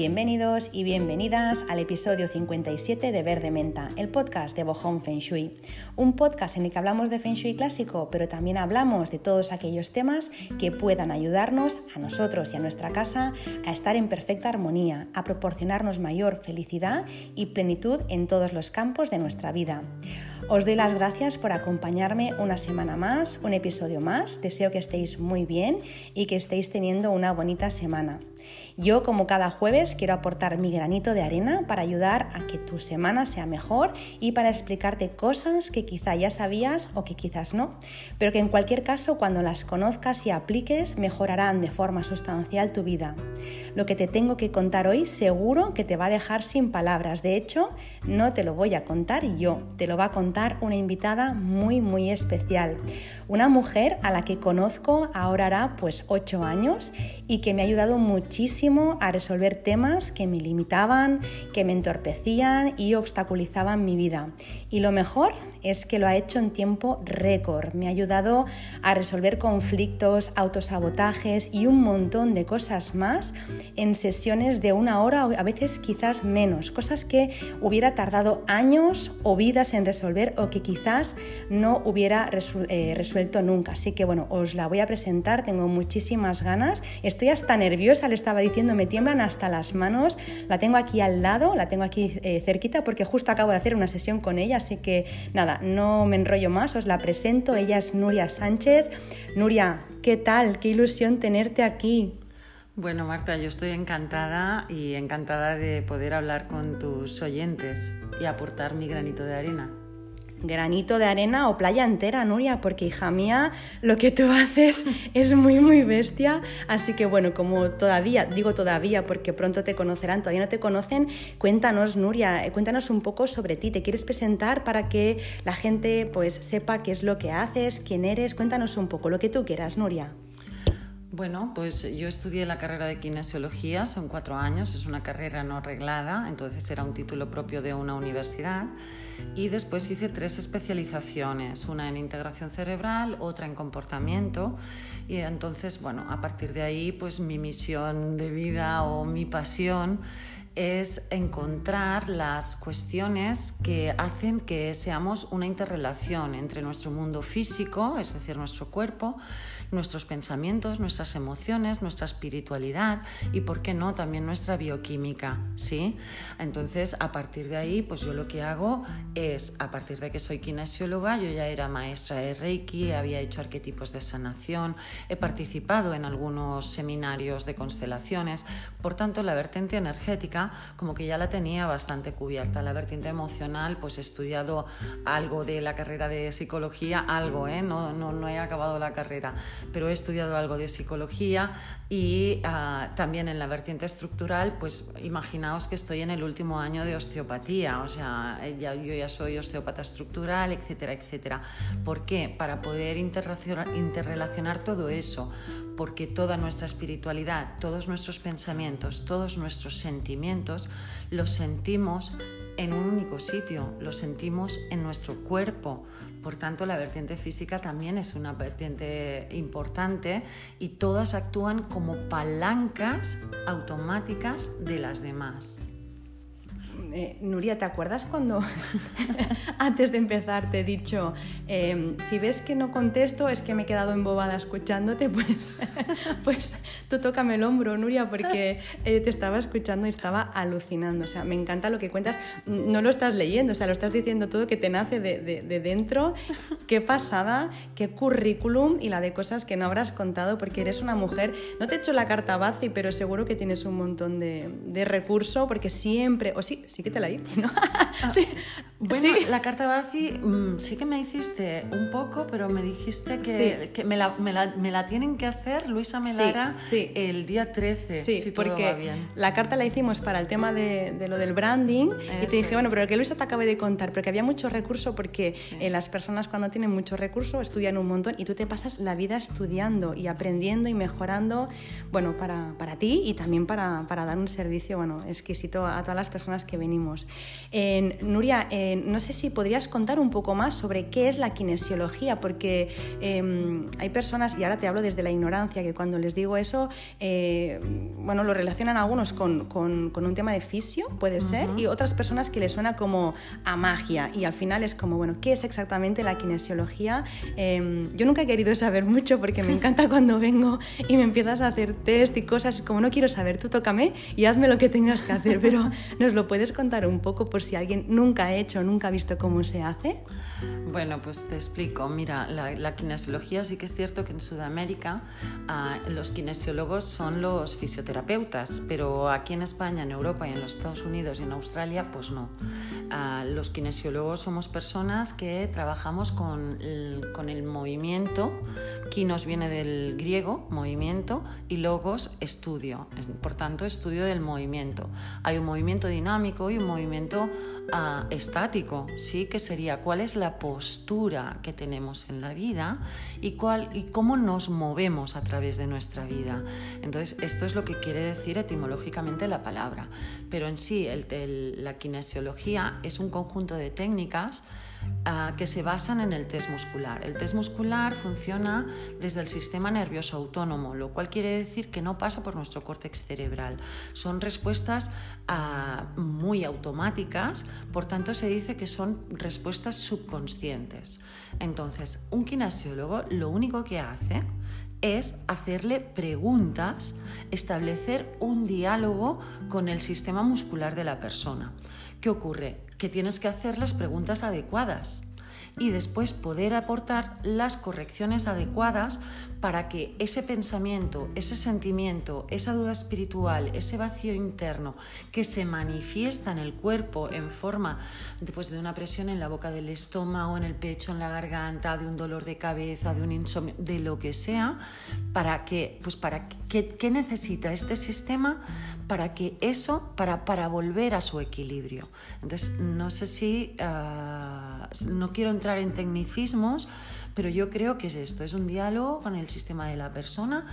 Bienvenidos y bienvenidas al episodio 57 de Verde Menta, el podcast de Bohong Feng Shui. Un podcast en el que hablamos de Feng Shui clásico, pero también hablamos de todos aquellos temas que puedan ayudarnos a nosotros y a nuestra casa a estar en perfecta armonía, a proporcionarnos mayor felicidad y plenitud en todos los campos de nuestra vida. Os doy las gracias por acompañarme una semana más, un episodio más. Deseo que estéis muy bien y que estéis teniendo una bonita semana. Yo, como cada jueves, quiero aportar mi granito de arena para ayudar a que tu semana sea mejor y para explicarte cosas que quizá ya sabías o que quizás no, pero que en cualquier caso cuando las conozcas y apliques mejorarán de forma sustancial tu vida. Lo que te tengo que contar hoy seguro que te va a dejar sin palabras. De hecho, no te lo voy a contar yo, te lo va a contar una invitada muy muy especial. Una mujer a la que conozco ahora hará pues 8 años y que me ha ayudado muchísimo a resolver temas que me limitaban, que me entorpecían y obstaculizaban mi vida. Y lo mejor es que lo ha hecho en tiempo récord. Me ha ayudado a resolver conflictos, autosabotajes y un montón de cosas más en sesiones de una hora o a veces quizás menos. Cosas que hubiera tardado años o vidas en resolver o que quizás no hubiera eh, resuelto nunca. Así que bueno, os la voy a presentar, tengo muchísimas ganas. Estoy hasta nerviosa, le estaba diciendo, me tiemblan hasta las manos. La tengo aquí al lado, la tengo aquí eh, cerquita porque justo acabo de hacer una sesión con ella, así que nada no me enrollo más, os la presento. Ella es Nuria Sánchez. Nuria, ¿qué tal? Qué ilusión tenerte aquí. Bueno, Marta, yo estoy encantada y encantada de poder hablar con tus oyentes y aportar mi granito de arena granito de arena o playa entera, Nuria, porque hija mía, lo que tú haces es muy, muy bestia. Así que bueno, como todavía, digo todavía porque pronto te conocerán, todavía no te conocen, cuéntanos, Nuria, eh, cuéntanos un poco sobre ti. ¿Te quieres presentar para que la gente pues sepa qué es lo que haces, quién eres? Cuéntanos un poco, lo que tú quieras, Nuria. Bueno, pues yo estudié la carrera de kinesiología, son cuatro años, es una carrera no reglada, entonces era un título propio de una universidad. Y después hice tres especializaciones, una en integración cerebral, otra en comportamiento. Y entonces, bueno, a partir de ahí, pues mi misión de vida o mi pasión es encontrar las cuestiones que hacen que seamos una interrelación entre nuestro mundo físico, es decir, nuestro cuerpo, nuestros pensamientos, nuestras emociones, nuestra espiritualidad y, por qué no, también nuestra bioquímica, ¿sí? Entonces, a partir de ahí, pues yo lo que hago es, a partir de que soy kinesióloga, yo ya era maestra de Reiki, había hecho arquetipos de sanación, he participado en algunos seminarios de constelaciones, por tanto, la vertiente energética como que ya la tenía bastante cubierta. La vertiente emocional, pues he estudiado algo de la carrera de psicología, algo, ¿eh? no, no, no he acabado la carrera, pero he estudiado algo de psicología y ah, también en la vertiente estructural, pues imaginaos que estoy en el último año de osteopatía, o sea, ya, yo ya soy osteopata estructural, etcétera, etcétera. ¿Por qué? Para poder interrelacionar todo eso, porque toda nuestra espiritualidad, todos nuestros pensamientos, todos nuestros sentimientos, los sentimos en un único sitio, los sentimos en nuestro cuerpo. Por tanto, la vertiente física también es una vertiente importante y todas actúan como palancas automáticas de las demás. Eh, Nuria, ¿te acuerdas cuando antes de empezar te he dicho, em, si ves que no contesto es que me he quedado embobada escuchándote, pues, pues tú tócame el hombro, Nuria, porque eh, te estaba escuchando y estaba alucinando. O sea, me encanta lo que cuentas. No lo estás leyendo, o sea, lo estás diciendo todo que te nace de, dentro. Qué pasada, qué currículum y la de cosas que no habrás contado porque eres una mujer. No te he hecho la carta Bazi, pero seguro que tienes un montón de, de recurso porque siempre, o sí, sí que te la hice, ¿no? Ah, sí. Bueno, la carta Bazi mm, sí que me hiciste un poco, pero me dijiste que, que me, la, me, la, me, la, tienen que hacer Luisa Melara sí, el día 13, sí, si porque bien. la carta la hicimos para el tema de, de lo del branding y te dije, bueno, pero que Luisa te acabe de contar, porque había mucho recurso porque eh, las personas cuando tienen mucho recurso estudian un montón y tú te pasas la vida estudiando y aprendiendo y mejorando, bueno, para, para ti y también para, para dar un servicio, bueno, exquisito a todas las personas que ven venimos. Nuria, no sé si podrías contar un poco más sobre qué es la kinesiología, porque em, hay personas, y ahora te hablo desde la ignorancia, que cuando les digo eso, eh, bueno, lo relacionan algunos con, con, un tema de fisio, puede ser, y otras personas que les suena como a magia, y al final es como, bueno, ¿qué es exactamente la kinesiología? Em, yo nunca he querido saber mucho porque me encanta cuando vengo y me empiezas a hacer test y cosas, como no quiero saber, tú tócame y hazme lo que tengas que hacer, pero ¿nos lo puedes contar un poco por si alguien nunca ha hecho, nunca ha visto cómo se hace? Bueno, pues te explico. Mira, la, kinesiología sí que es cierto que en Sudamérica ah, los kinesiólogos son los fisioterapeutas, pero aquí en España, en Europa y en los Estados Unidos y en Australia, pues no. Ah, los kinesiólogos somos personas que trabajamos con el, con el movimiento. Kinos viene del griego, movimiento, y logos, estudio. Por tanto, estudio del movimiento. Hay un movimiento dinámico y un movimiento ah, estático, ¿sí? Que sería cuál es la postura que tenemos en la vida y, cuál, y cómo nos movemos a través de nuestra vida. Entonces, esto es lo que quiere decir etimológicamente la palabra. Pero en sí, la kinesiología es un conjunto de técnicas Ah, que se basan en el test muscular. El test muscular funciona desde el sistema nervioso autónomo, lo cual quiere decir que no pasa por nuestro córtex cerebral. Son respuestas ah, muy automáticas, por tanto se dice que son respuestas subconscientes. Entonces, un kinesiólogo lo único que hace es hacerle preguntas, establecer un diálogo con el sistema muscular de la persona. ¿Qué ocurre? Que tienes que hacer las preguntas adecuadas y después poder aportar las correcciones adecuadas para que ese pensamiento, ese sentimiento, esa duda espiritual, ese vacío interno que se manifiesta en el cuerpo en forma después de una presión en la boca del estómago, en el pecho, en la garganta, de un dolor de cabeza, de un insomnio, de lo que sea, para que, pues para que, ¿qué necesita este sistema para que eso, para, para volver a su equilibrio? Entonces, no sé si, ah, no quiero entrar en tecnicismos, pero yo creo que es esto, es un diálogo con el sistema de la persona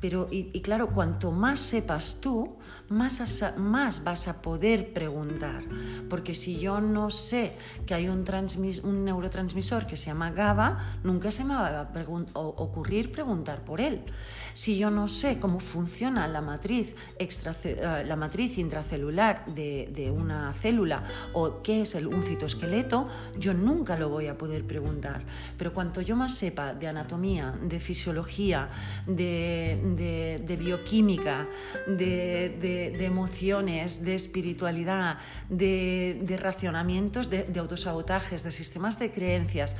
pero, y, claro, cuanto más sepas tú, más, más vas a poder preguntar. Porque si yo no sé que hay un, un neurotransmisor que se llama GABA, nunca se me va a ocurrir preguntar por él. Si yo no sé cómo funciona la matriz, eh, la matriz intracelular de, una célula o qué es el, un citoesqueleto, yo nunca lo voy a poder preguntar. Pero cuanto yo más sepa de anatomía, de fisiología, de de, bioquímica, de, emociones, de espiritualidad, de, racionamientos, de, autosabotajes, de sistemas de creencias.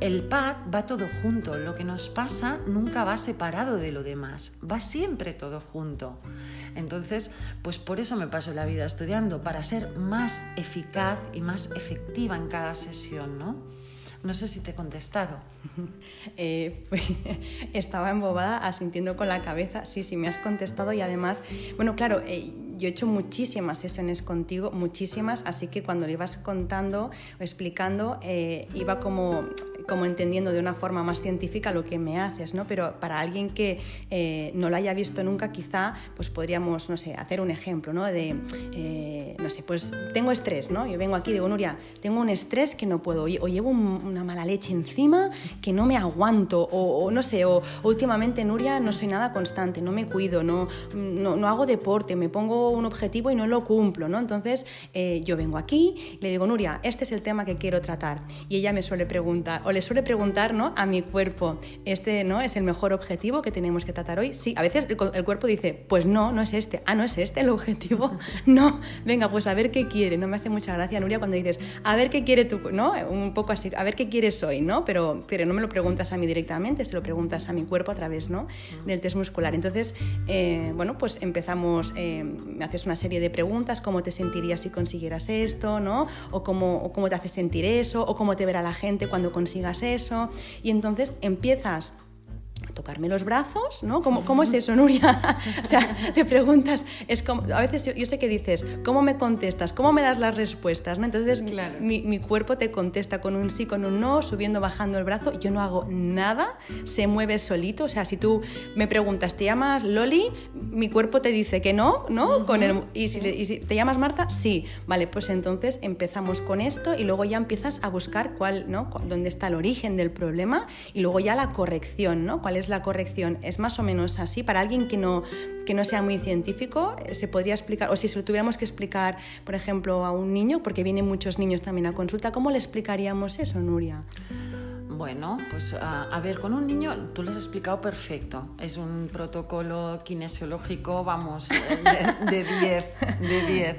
El pack va todo junto. Lo que nos pasa nunca va separado de lo demás, va siempre todo junto. Entonces, pues por eso me paso la vida estudiando, para ser más eficaz y más efectiva en cada sesión, ¿no? No sé si te he contestado. Eh, pues, estaba embobada, asintiendo con la cabeza. Sí, sí, me has contestado y además, bueno, claro, eh, yo he hecho muchísimas sesiones contigo, muchísimas, así que cuando le ibas contando o explicando, eh, iba como como entendiendo de una forma más científica lo que me haces, ¿no? Pero para alguien que eh, no lo haya visto nunca, quizá pues podríamos, no sé, hacer un ejemplo, ¿no? De, eh, no sé, pues tengo estrés, ¿no? Yo vengo aquí y digo, Nuria, tengo un estrés que no puedo, o llevo una mala leche encima que no me aguanto, o, no sé, o, últimamente, Nuria, no soy nada constante, no me cuido, no, no, hago deporte, me pongo un objetivo y no lo cumplo, ¿no? Entonces, eh, yo vengo aquí y le digo, Nuria, este es el tema que quiero tratar. Y ella me suele preguntar, o le suele preguntar ¿no? a mi cuerpo, ¿este no es el mejor objetivo que tenemos que tratar hoy? Sí, a veces el, cuerpo dice, pues no, no es este. Ah, no es este el objetivo. no, venga, pues a ver qué quiere. No me hace mucha gracia, Nuria, cuando dices, a ver qué quiere tú, ¿no? Un poco así, a ver qué quieres hoy, ¿no? Pero, pero no me lo preguntas a mí directamente, se lo preguntas a mi cuerpo a través, ¿no? Del test muscular. Entonces, eh, bueno, pues empezamos, eh, me haces una serie de preguntas, cómo te sentirías si consiguieras esto, ¿no? O cómo, o cómo te hace sentir eso, o cómo te verá la gente cuando consigas eso, y entonces empiezas tocarme los brazos, ¿no? ¿Cómo, cómo es eso, Nuria? o sea, le preguntas, es como, a veces yo, sé que dices, ¿cómo me contestas? ¿Cómo me das las respuestas? ¿no? Entonces mi, mi, cuerpo te contesta con un sí, con un no, subiendo, bajando el brazo, yo no hago nada, se mueve solito, o sea, si tú me preguntas, ¿te llamas Loli? Mi cuerpo te dice que no, ¿no? con el, y, si, y si te llamas Marta, sí, vale, pues entonces empezamos con esto y luego ya empiezas a buscar cuál, ¿no? dónde está el origen del problema y luego ya la corrección, ¿no? ¿Cuál es la corrección? Es más o menos así. Para alguien que no, que no sea muy científico, eh, se podría explicar, o si se lo tuviéramos que explicar, por ejemplo, a un niño, porque vienen muchos niños también a consulta, ¿cómo le explicaríamos eso, Nuria? Bueno, pues a, ver, con un niño tú le has explicado perfecto. Es un protocolo kinesiológico, vamos, de 10, de 10.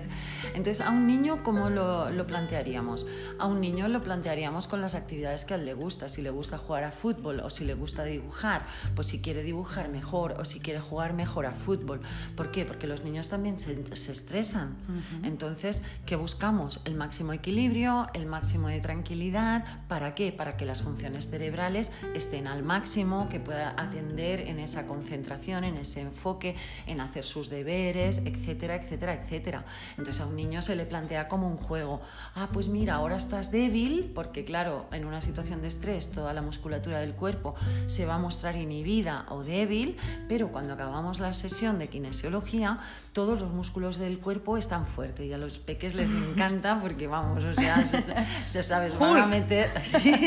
Entonces, a un niño, ¿cómo lo, lo, plantearíamos? A un niño lo plantearíamos con las actividades que a él le gusta. Si le gusta jugar a fútbol o si le gusta dibujar, pues si quiere dibujar mejor o si quiere jugar mejor a fútbol. ¿Por qué? Porque los niños también se, se estresan. Entonces, ¿qué buscamos? El máximo equilibrio, el máximo de tranquilidad. ¿Para qué? Para que las funciones cerebrales estén al máximo, que pueda atender en esa concentración, en ese enfoque, en hacer sus deberes, etcétera, etcétera, etcétera. Entonces, a un niño se le plantea como un juego. Ah, pues mira, ahora estás débil, porque claro, en una situación de estrés toda la musculatura del cuerpo se va a mostrar inhibida o débil, pero cuando acabamos la sesión de kinesiología, todos los músculos del cuerpo están fuertes y a los peques les encanta porque vamos, o sea, se, sabes, van a meter,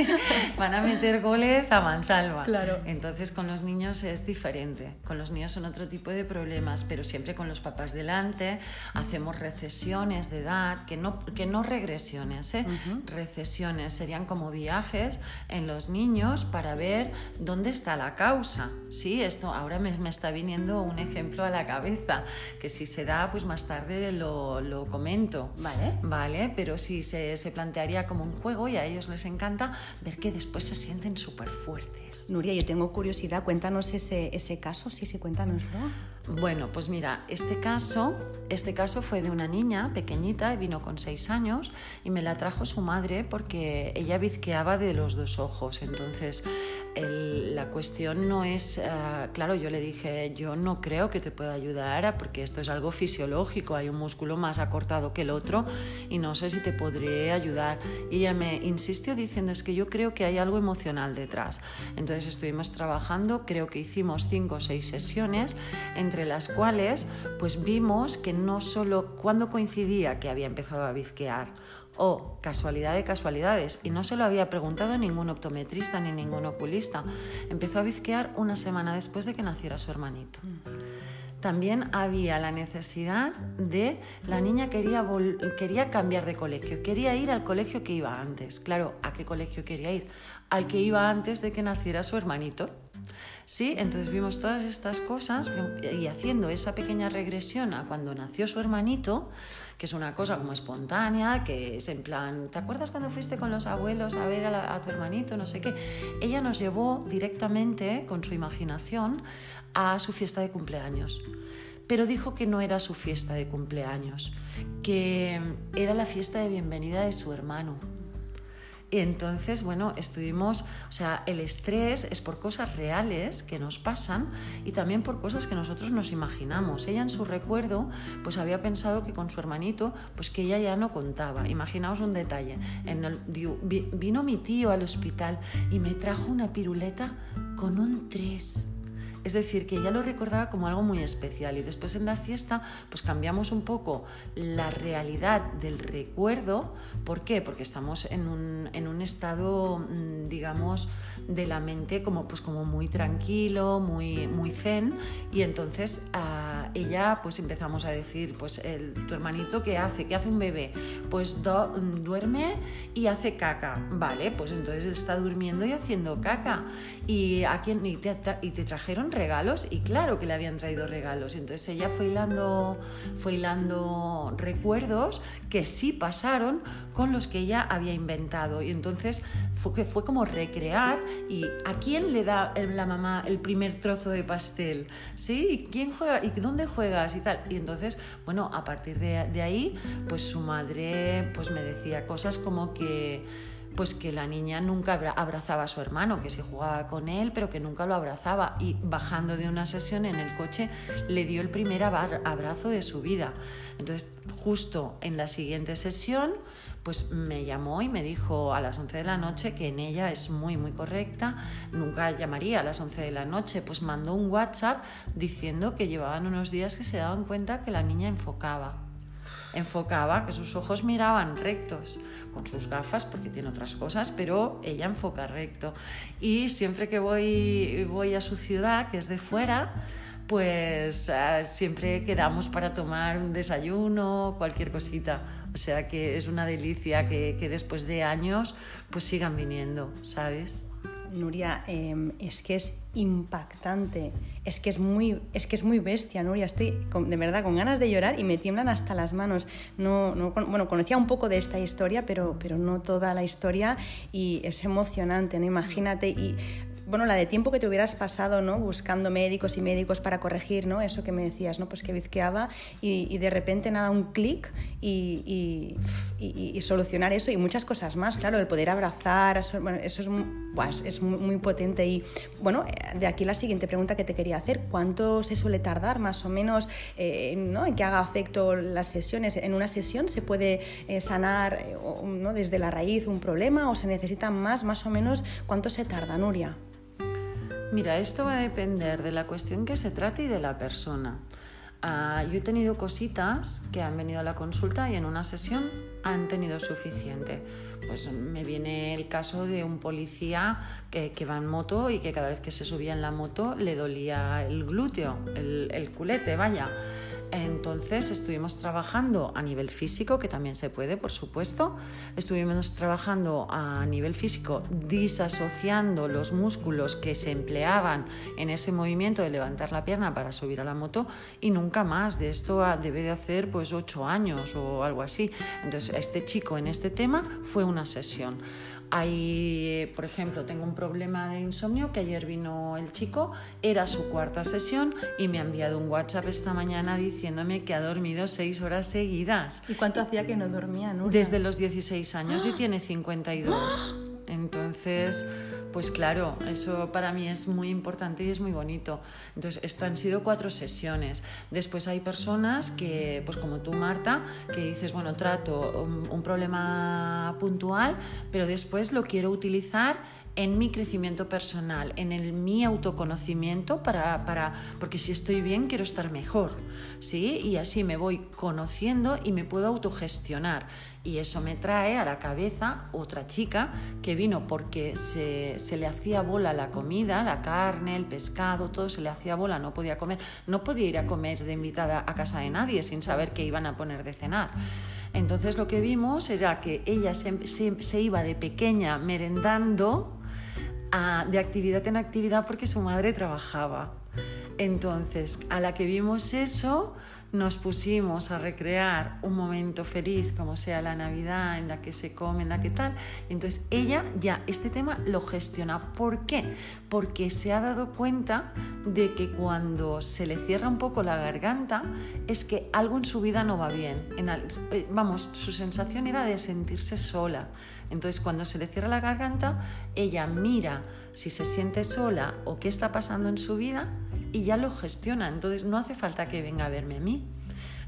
van a meter goles a mansalva. Claro. Entonces con los niños es diferente. Con los niños son otro tipo de problemas, pero siempre con los papás delante hacemos recesiones de edad, que no, que no regresiones, ¿eh? recesiones, serían como viajes en los niños para ver dónde está la causa. Sí, esto ahora me, me está viniendo un ejemplo a la cabeza, que si se da, pues más tarde lo, lo comento. Vale. Vale, pero sí se, se plantearía como un juego y a ellos les encanta ver que después se sienten súper fuertes. Nuria, yo tengo curiosidad, cuéntanos ese, ese caso, sí, sí, cuéntanoslo. Bueno, pues mira, este caso, este caso fue de una niña pequeñita, vino con seis años y me la trajo su madre porque ella bizqueaba de los dos ojos. Entonces, la cuestión no es, ah, claro, yo le dije, yo no creo que te pueda ayudar porque esto es algo fisiológico, hay un músculo más acortado que el otro y no sé si te podré ayudar. Y ella me insistió diciendo, es que yo creo que hay algo emocional detrás. Entonces estuvimos trabajando, creo que hicimos cinco o seis sesiones las cuales pues vimos que no solo cuando coincidía que había empezado a bizquear o casualidad de casualidades y no se lo había preguntado ningún optometrista ni ningún oculista, empezó a bizquear una semana después de que naciera su hermanito. También había la necesidad de la niña quería, quería cambiar de colegio, quería ir al colegio que iba antes. Claro, ¿a qué colegio quería ir? Al que iba antes de que naciera su hermanito. ¿Sí? Entonces vimos todas estas cosas y haciendo esa pequeña regresión a cuando nació su hermanito, que es una cosa como espontánea, que es en plan, ¿te acuerdas cuando fuiste con los abuelos a ver a, tu hermanito? No sé qué. Ella nos llevó directamente con su imaginación a su fiesta de cumpleaños pero dijo que no era su fiesta de cumpleaños, que era la fiesta de bienvenida de su hermano. Y entonces, bueno, estuvimos, o sea, el estrés es por cosas reales que nos pasan y también por cosas que nosotros nos imaginamos. Ella en su recuerdo, pues había pensado que con su hermanito, pues que ella ya no contaba. Imaginaos un detalle. Vino mi tío al hospital y me trajo una piruleta con un 3. Es decir, que ella lo recordaba como algo muy especial y después en la fiesta pues cambiamos un poco la realidad del recuerdo. ¿Por qué? Porque estamos en un, en un estado, mm, digamos, de la mente como, pues, como muy tranquilo, muy, muy zen y entonces a ella pues empezamos a decir, pues el, tu hermanito ¿qué hace? ¿Qué hace un bebé? Pues duerme y hace caca. Vale, pues entonces está durmiendo y haciendo caca. ¿Y, a quién, y, te, y te trajeron regalos y claro que le habían traído regalos. Entonces ella fue hilando, fue hilando recuerdos que sí pasaron con los que ella había inventado. Y entonces fue, fue como recrear y a quién le da la mamá el primer trozo de pastel, ¿sí? ¿Y quién juega? ¿Y dónde juegas? Y tal. Y entonces, bueno, a partir de, de ahí, pues su madre pues me decía cosas como que pues que la niña nunca abrazaba a su hermano, que se jugaba con él, pero que nunca lo abrazaba. Y bajando de una sesión en el coche le dio el primer abrazo de su vida. Entonces, justo en la siguiente sesión, pues me llamó y me dijo a las 11 de la noche que en ella es muy, muy correcta, nunca llamaría a las 11 de la noche, pues mandó un WhatsApp diciendo que llevaban unos días que se daban cuenta que la niña enfocaba. Enfocaba, que sus ojos miraban rectos, con sus gafas, porque tiene otras cosas, pero ella enfoca recto. Y siempre que voy, voy a su ciudad, que es de fuera, pues ah, siempre quedamos para tomar un desayuno, cualquier cosita. O sea que es una delicia que, que después de años pues sigan viniendo, ¿sabes? Nuria, em, es que es impactante, es que es muy, es que es muy bestia, Nuria. Estoy de verdad con ganas de llorar y me tiemblan hasta las manos. No, no, bueno, conocía un poco de esta historia, pero, pero no toda la historia y es emocionante, ¿no? Imagínate y bueno, la de tiempo que te hubieras pasado, ¿no? Buscando médicos y médicos para corregir, ¿no? Eso que me decías, ¿no? Pues que bizqueaba y, de repente nada, un clic y, solucionar eso y muchas cosas más, claro, el poder abrazar, eso es, muy, potente y, bueno, de aquí la siguiente pregunta que te quería hacer, ¿cuánto se suele tardar más o menos eh, en que haga efecto las sesiones? ¿En una sesión se puede eh, sanar eh, desde la raíz un problema o se necesita más, más o menos? ¿Cuánto se tarda, Nuria? Mira, esto va a depender de la cuestión que se trate y de la persona. Ah, yo he tenido cositas que han venido a la consulta y en una sesión han tenido suficiente. Pues me viene el caso de un policía que, va en moto y que cada vez que se subía en la moto le dolía el glúteo, el, el culete, vaya. Entonces estuvimos trabajando a nivel físico, que también se puede, por supuesto. Estuvimos trabajando a nivel físico disasociando los músculos que se empleaban en ese movimiento de levantar la pierna para subir a la moto y nunca más. De esto debe de hacer pues ocho años o algo así. Entonces este chico en este tema fue una sesión. Hay, por ejemplo, tengo un problema de insomnio que ayer vino el chico, era su cuarta sesión y me ha enviado un WhatsApp esta mañana diciéndome que ha dormido seis horas seguidas. ¿Y cuánto hacía que no dormía? Desde los 16 años y tiene 52. Entonces, pues claro, eso para mí es muy importante y es muy bonito. Entonces, esto han sido cuatro sesiones. Después hay personas que, pues como tú, Marta, que dices, bueno, trato un, problema puntual, pero después lo quiero utilizar en mi crecimiento personal, en el, mi autoconocimiento, para, para, porque si estoy bien quiero estar mejor, ¿sí? Y así me voy conociendo y me puedo autogestionar. Y eso me trae a la cabeza otra chica que vino porque se, se, le hacía bola la comida, la carne, el pescado, todo se le hacía bola, no podía comer, no podía ir a comer de invitada a casa de nadie sin saber qué iban a poner de cenar. Entonces lo que vimos era que ella se, se iba de pequeña merendando de actividad en actividad porque su madre trabajaba. Entonces, a la que vimos eso, nos pusimos a recrear un momento feliz, como sea la Navidad, en la que se come, en la que tal. Entonces ella ya este tema lo gestiona. ¿Por qué? Porque se ha dado cuenta de que cuando se le cierra un poco la garganta es que algo en su vida no va bien. Eh, vamos, su sensación era de sentirse sola. Entonces cuando se le cierra la garganta, ella mira si se siente sola o qué está pasando en su vida y ya lo gestiona. Entonces no hace falta que venga a verme a mí.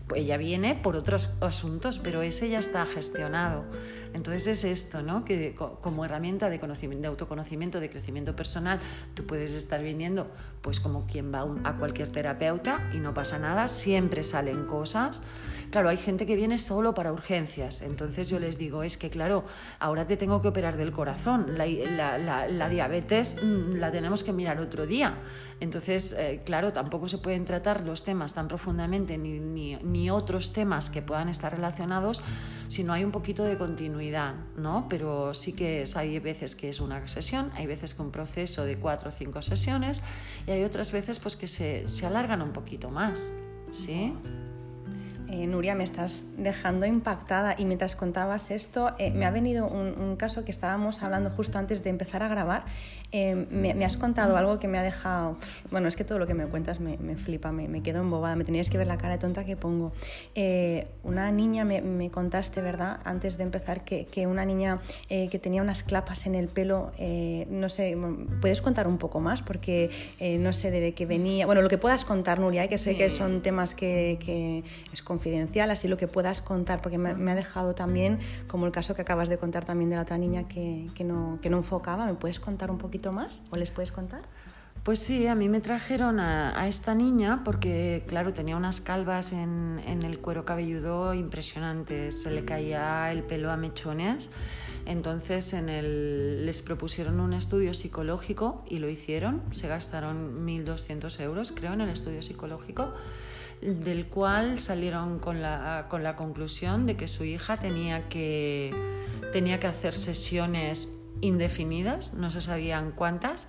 Pues ella viene por otros asuntos, pero ese ya está gestionado. Entonces es esto, ¿no? Que como herramienta de, conocimiento, de autoconocimiento, de crecimiento personal, tú puedes estar viniendo pues como quien va a cualquier terapeuta y no pasa nada, siempre salen cosas. Claro, hay gente que viene solo para urgencias, entonces yo les digo, es que claro, ahora te tengo que operar del corazón, la, diabetes mm, la tenemos que mirar otro día. Entonces, eh, claro, tampoco se pueden tratar los temas tan profundamente ni, ni otros temas que puedan estar relacionados si no hay un poquito de continuidad, ¿no? Pero sí que hay veces que es una sesión, hay veces que un proceso de cuatro o cinco sesiones y hay otras veces pues que se, se alargan un poquito más, ¿sí? Eh, Nuria, me estás dejando impactada y mientras contabas esto, eh, me ha venido un, caso que estábamos hablando justo antes de empezar a grabar. Eh, me, has contado algo que me ha dejado, bueno, es que todo lo que me cuentas me, flipa, me, me, quedo embobada, me tenías que ver la cara de tonta que pongo. una niña, me, contaste, ¿verdad? Antes de empezar, que, que una niña que tenía unas clapas en el pelo, no sé, ¿puedes contar un poco más? Porque no sé de qué venía, bueno, lo que puedas contar, Nuria, que sé que son temas que, que es confidencial, así lo que puedas contar, porque me, ha dejado también, como el caso que acabas de contar también de la otra niña que, que, no, que no enfocaba, ¿me puedes contar un poquito más o les puedes contar? Pues sí, a mí me trajeron a, esta niña porque, claro, tenía unas calvas en, en, el cuero cabelludo impresionantes, se le caía el pelo a mechones. Entonces en el, les propusieron un estudio psicológico y lo hicieron. Se gastaron 1.200 euros, creo, en el estudio psicológico del cual salieron con la, con la conclusión de que su hija tenía que, tenía que hacer sesiones indefinidas, no se sabían cuántas,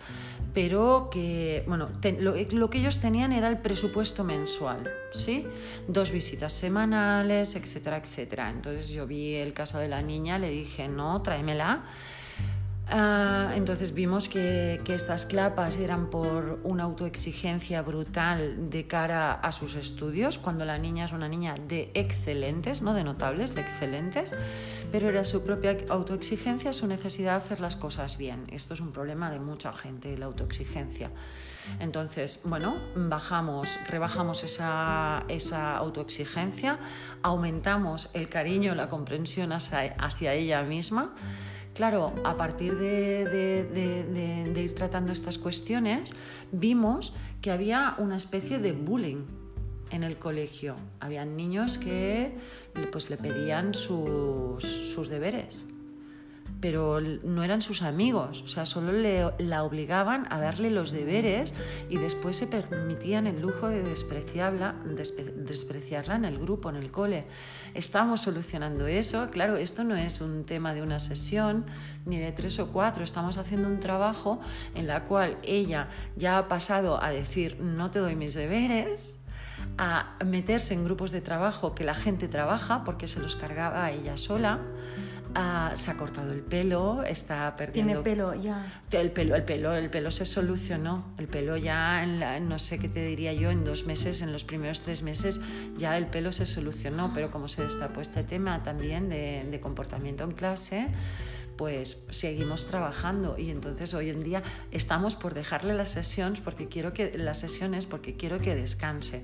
pero que, bueno, lo, que ellos tenían era el presupuesto mensual, ¿sí? Dos visitas semanales, etcétera, etcétera. Entonces yo vi el caso de la niña, le dije, no, tráemela Ah, entonces vimos que, estas clapas eran por una autoexigencia brutal de cara a sus estudios, cuando la niña es una niña de excelentes, no de notables, de excelentes, pero era su propia autoexigencia, su necesidad de hacer las cosas bien. Esto es un problema de mucha gente, la autoexigencia. Entonces, bueno, bajamos, rebajamos esa, esa autoexigencia, aumentamos el cariño, la comprensión hacia ella misma. Claro, a partir de, ir tratando estas cuestiones, vimos que había una especie de bullying en el colegio. Había niños que pues, le pedían sus deberes pero no eran sus amigos, o sea, solo le, la obligaban a darle los deberes y después se permitían el lujo de despreciarla, despreciarla en el grupo, en el cole. Estamos solucionando eso, claro, esto no es un tema de una sesión ni de tres o cuatro, estamos haciendo un trabajo en la cual ella ya ha pasado a decir no te doy mis deberes, a meterse en grupos de trabajo que la gente trabaja porque se los cargaba ella sola Ah, se ha cortado el pelo, está perdiendo. Tiene pelo ya. El pelo, el pelo, el pelo se solucionó. El pelo ya, en no sé qué te diría yo, en dos meses, en los primeros tres meses, ya el pelo se solucionó. Pero como se destapó este tema también de, de comportamiento en clase, pues seguimos trabajando y entonces hoy en día estamos por dejarle las sesiones porque quiero que las sesiones porque quiero que descanse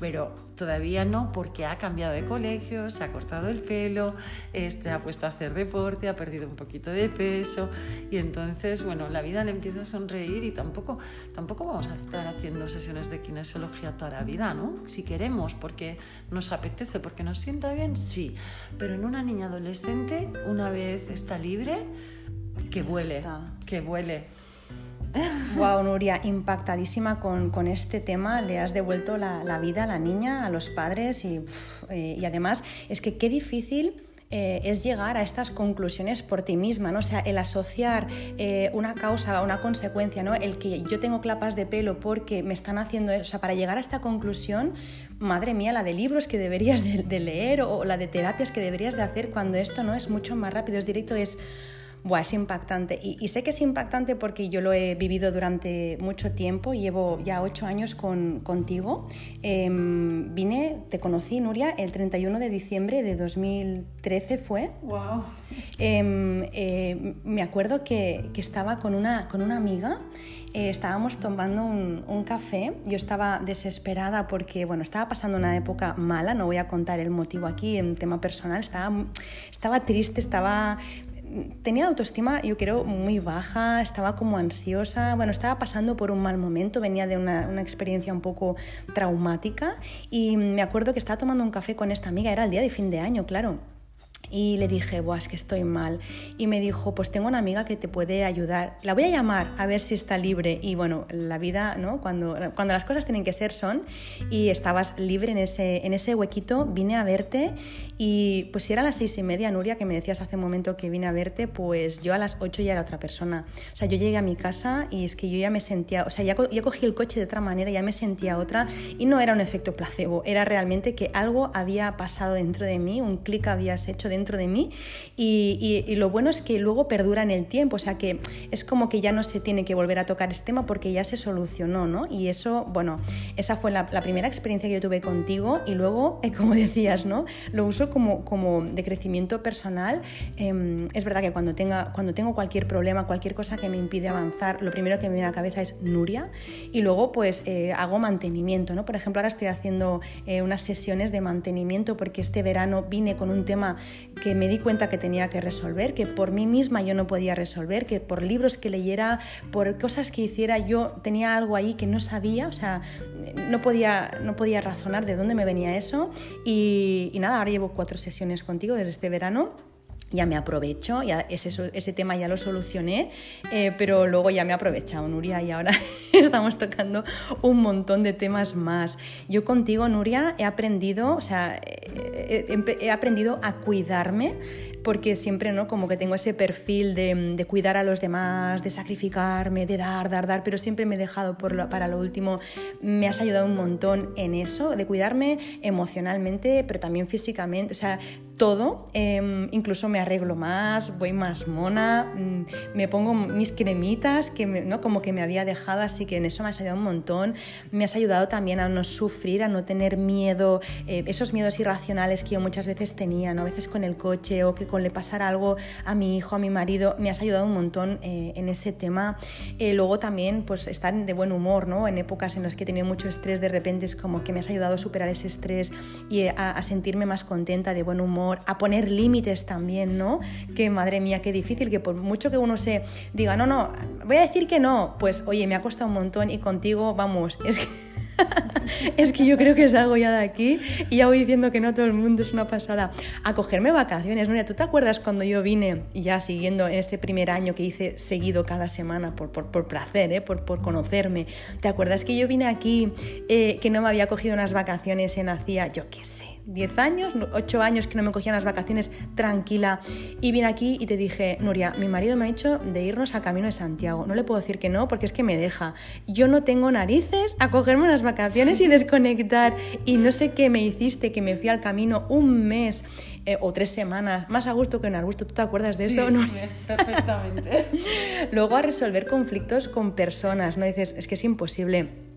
pero todavía no porque ha cambiado de colegio, se ha cortado el pelo, este, ha puesto a hacer deporte, ha perdido un poquito de peso y entonces, bueno, la vida le empieza a sonreír y tampoco, tampoco vamos a estar haciendo sesiones de kinesiología toda la vida, ¿no? Si queremos, porque nos apetece, porque nos sienta bien, sí, pero en una niña adolescente, una vez está libre, que vuele, que vuele. Wow, Nuria, impactadísima con, con, este tema. Le has devuelto la, la, vida a la niña, a los padres y, eh, y además es que qué difícil eh, es llegar a estas conclusiones por ti misma, ¿no? O sea, el asociar eh, una causa a una consecuencia, ¿no? El que yo tengo clapas de pelo porque me están haciendo eso, o sea, para llegar a esta conclusión, madre mía, la de libros que deberías de, de leer o la de terapias que deberías de hacer cuando esto no es mucho más rápido, es directo, es Buah, es impactante. Y, sé que es impactante porque yo lo he vivido durante mucho tiempo. Llevo ya ocho años con, contigo. Em, vine, te conocí, Nuria, el 31 de diciembre de 2013 fue. ¡Wow! Em, eh, me acuerdo que, que, estaba con una, con una amiga. Eh, estábamos tomando un, un, café. Yo estaba desesperada porque, bueno, estaba pasando una época mala. No voy a contar el motivo aquí en tema personal. Estaba, estaba triste, estaba tenía autoestima, yo creo, muy baja, estaba como ansiosa, bueno, estaba pasando por un mal momento, venía de una, una, experiencia un poco traumática y me acuerdo que estaba tomando un café con esta amiga, era el día de fin de año, claro. Y le dije, Buah, es que estoy mal. Y me dijo, pues tengo una amiga que te puede ayudar. La voy a llamar a ver si está libre. Y bueno, la vida, ¿no? Cuando, cuando las cosas tienen que ser, son. Y estabas libre en ese, en ese huequito, vine a verte. Y pues si era a las seis y media, Nuria, que me decías hace un momento que vine a verte, pues yo a las ocho ya era otra persona. O sea, yo llegué a mi casa y es que yo ya me sentía, o sea, ya, ya cogí el coche de otra manera, ya me sentía otra. Y no era un efecto placebo, era realmente que algo había pasado dentro de mí, un clic habías hecho dentro dentro de mí y, lo bueno es que luego perdura en el tiempo, o sea que es como que ya no se tiene que volver a tocar este tema porque ya se solucionó, ¿no? Y eso, bueno, esa fue la, primera experiencia que yo tuve contigo y luego, eh, como decías, ¿no? Lo uso como, como de crecimiento personal. Em, es verdad que cuando, tenga, cuando tengo cualquier problema, cualquier cosa que me impide avanzar, lo primero que me viene a la cabeza es Nuria y luego pues eh, hago mantenimiento, ¿no? Por ejemplo, ahora estoy haciendo eh, unas sesiones de mantenimiento porque este verano vine con un tema que me di cuenta que tenía que resolver, que por mí misma yo no podía resolver, que por libros que leyera, por cosas que hiciera, yo tenía algo ahí que no sabía, o sea, no podía, no podía razonar de dónde me venía eso. Y, y nada, ahora llevo cuatro sesiones contigo desde este verano ya me aprovecho, ya ese, ese tema ya lo solucioné, eh, pero luego ya me he aprovechado, Nuria, y ahora estamos tocando un montón de temas más. Yo contigo, Nuria, he aprendido, o sea, he, aprendido a cuidarme, porque siempre, ¿no? Como que tengo ese perfil de, de, cuidar a los demás, de sacrificarme, de dar, dar, dar, pero siempre me he dejado para lo último. Me has ayudado un montón en eso, de cuidarme emocionalmente, pero también físicamente, o sea, todo, em, incluso me arreglo más, voy más mona, mm, me pongo mis cremitas, que ¿no? como que me había dejado, así que en eso me has ayudado un montón. Me has ayudado también a no sufrir, a no tener miedo, eh, esos miedos irracionales que yo muchas veces tenía, ¿no? a veces con el coche o que con le pasar algo a mi hijo, a mi marido, me has ayudado un montón eh, en ese tema. Eh, luego también pues estar de buen humor, ¿no? en épocas en las que he tenido mucho estrés, de repente es como que me has ayudado a superar ese estrés y a sentirme más contenta, de buen humor a poner límites también, ¿no? Que madre mía, qué difícil, que por mucho que uno se diga, no, no, voy a decir que no, pues oye, me ha costado un montón y contigo, vamos, es que... yo creo que salgo ya de aquí y ya voy diciendo que no todo el mundo es una pasada. A cogerme vacaciones, Nuria, ¿tú te acuerdas cuando yo vine ya siguiendo en ese primer año que hice seguido cada semana por, por, por placer, ¿eh? por, por, conocerme? ¿Te acuerdas que yo vine aquí eh, que no me había cogido unas vacaciones en hacía, yo qué sé, 10 años, 8 años que no me cogían las vacaciones tranquila y vine aquí y te dije, Nuria, mi marido me ha dicho de irnos al Camino de Santiago. No le puedo decir que no porque es que me deja. Yo no tengo narices a cogerme unas vacaciones y desconectar. Y no sé qué me hiciste, que me fui al camino un mes eh, o tres semanas, más a gusto que en gusto. ¿Tú te acuerdas de eso? ¿no? perfectamente. Luego a resolver conflictos con personas, ¿no? Dices, es que es imposible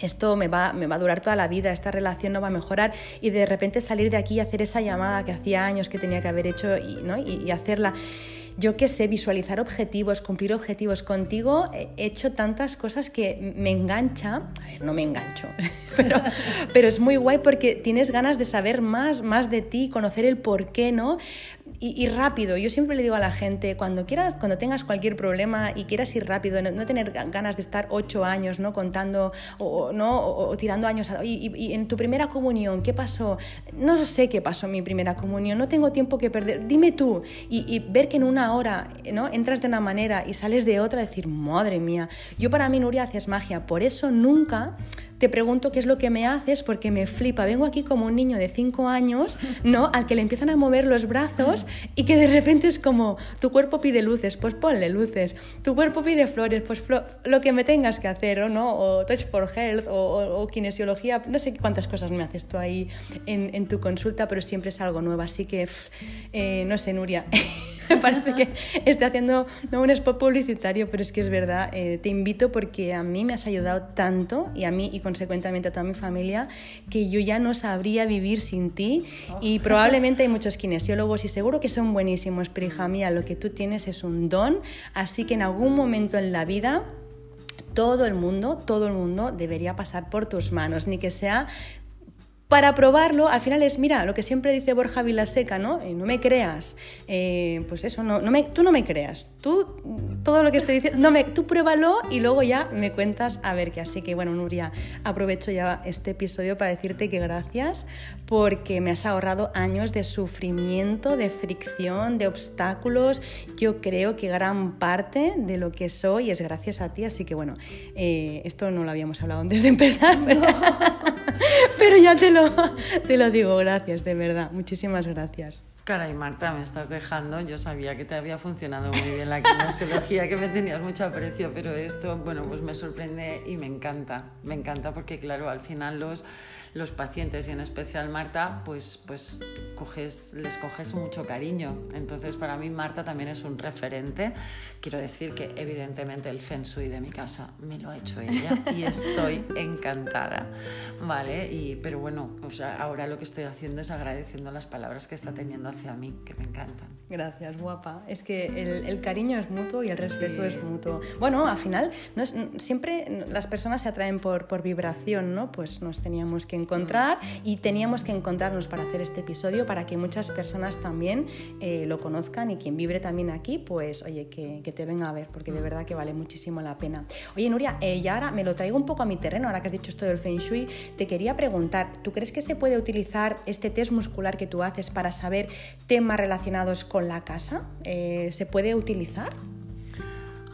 esto me va, me va a durar toda la vida, esta relación no va a mejorar y de repente salir de aquí y hacer esa llamada que hacía años que tenía que haber hecho y, ¿no? y hacerla yo qué sé, visualizar objetivos, cumplir objetivos contigo, he hecho tantas cosas que me engancha, a ver, no me engancho, pero, pero es muy guay porque tienes ganas de saber más, más de ti, conocer el por qué, ¿no? Y, rápido, yo siempre le digo a la gente, cuando quieras, cuando tengas cualquier problema y quieras ir rápido, no, tener ganas de estar ocho años, ¿no? Contando o, ¿no? o, tirando años, y, y, en tu primera comunión, ¿qué pasó? No sé qué pasó en mi primera comunión, no tengo tiempo que perder, dime tú, y, ver que en una ahora ¿no? entras de una manera y sales de otra, decir, madre mía, yo para mí Nuria haces magia, por eso nunca te pregunto qué es lo que me haces porque me flipa. Vengo aquí como un niño de 5 años, ¿no? Al que le empiezan a mover los brazos y que de repente es como, tu cuerpo pide luces, pues ponle luces. Tu cuerpo pide flores, pues lo que me tengas que hacer, ¿o no? O Touch for Health o, kinesiología, no sé cuántas cosas me haces tú ahí en, tu consulta, pero siempre es algo nuevo. Así que, eh, no sé, Nuria. me parece que estoy haciendo no un spot publicitario, pero es que es verdad. Eh, te invito porque a mí me has ayudado tanto y a mí y consecuentemente a toda mi familia que yo ya no sabría vivir sin ti y probablemente hay muchos kinesiólogos y seguro que son buenísimos, pero hija mía, lo que tú tienes es un don, así que en algún momento en la vida todo el mundo, todo el mundo debería pasar por tus manos, ni que sea para probarlo, al final es, mira, lo que siempre dice Borja Vilaseca, ¿no? Eh, no me creas. Eh, pues eso, no, no me, tú no me creas. Tú, todo lo que estoy diciendo, no me, tú pruébalo y luego ya me cuentas a ver qué. Así que, bueno, Nuria, aprovecho ya este episodio para decirte que gracias porque me has ahorrado años de sufrimiento, de fricción, de obstáculos. Yo creo que gran parte de lo que soy es gracias a ti. Así que, bueno, eh, esto no lo habíamos hablado antes de empezar. Pero ya te lo, te lo digo, gracias, de verdad. Muchísimas gracias. Caray, Marta, me estás dejando. Yo sabía que te había funcionado muy bien la kinesiología, que me tenías mucho aprecio, pero esto, bueno, pues me sorprende y me encanta. Me encanta porque, claro, al final los los pacientes y en especial Marta, pues, pues coges, les coges mucho cariño. Entonces para mí Marta también es un referente. Quiero decir que evidentemente el Feng Shui de mi casa me lo ha hecho ella y estoy encantada. ¿Vale? Y, pero bueno, o sea, ahora lo que estoy haciendo es agradeciendo las palabras que está teniendo hacia mí, que me encantan. Gracias, guapa. Es que el, cariño es mutuo y el respeto es mutuo. Bueno, al final no es, siempre las personas se atraen por, por vibración, ¿no? Pues nos teníamos que encontrar y teníamos que encontrarnos para hacer este episodio para que muchas personas también eh, lo conozcan y quien vibre también aquí, pues oye, que, te venga a ver, porque de verdad que vale muchísimo la pena. Oye, Nuria, eh, y ahora me lo traigo un poco a mi terreno, ahora que has dicho esto del Feng Shui, te quería preguntar, ¿tú crees que se puede utilizar este test muscular que tú haces para saber temas relacionados con la casa? Eh, ¿Se puede utilizar?